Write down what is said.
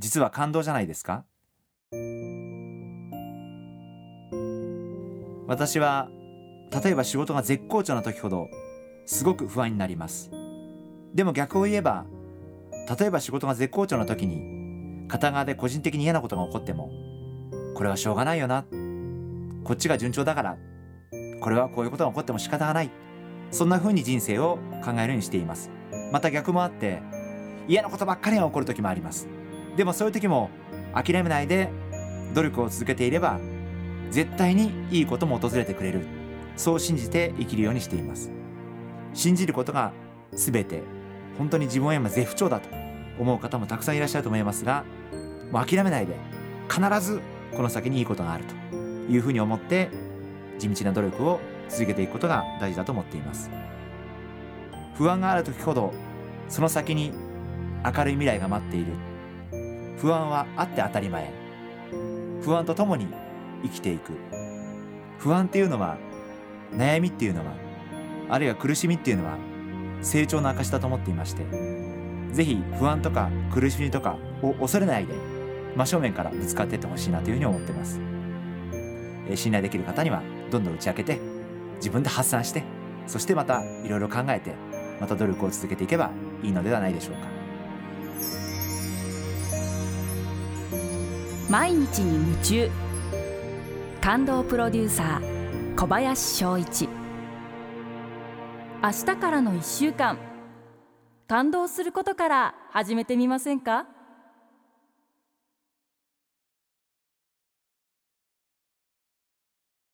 実は感動じゃないですか？私は例えば仕事が絶好調な時ほどすごく不安になります。でも逆を言えば例えば仕事が絶好調な時に片側で個人的に嫌なことが起こってもこれはしょうがないよな。こっちが順調だからこれはこういうことが起こっても仕方がない。そんな風に人生を考えるようにしています。また逆もあって嫌なことばっかりが起こる時もあります。でもそういう時も諦めないで努力を続けていれば絶対にいいことも訪れてくれる。そう信じて生きるようにしています。信じることが全て本当に自分は今絶不調だと思う方もたくさんいらっしゃると思いますがもう諦めないで必ずこの先にいいことがあるというふうに思って地道な努力を続けていくことが大事だと思っています。不安がある時ほどその先に明るい未来が待っている。不安はあって当たり前。不安とともに生きていく。不安っていうのは悩みっていうのはあるいは苦しみっていうのは成長の証だと思っていまして是非不安とか苦しみとかを恐れないで真正面からぶつかっていってほしいなというふうに思ってます。信頼できる方にはどんどん打ち明けて自分で発散してそしてまたいろいろ考えてまた努力を続けていけばいいのではないでしょうか。毎日に夢中。感動プロデューサー小林翔一。明日からの1週間。感動することから始めてみませんか？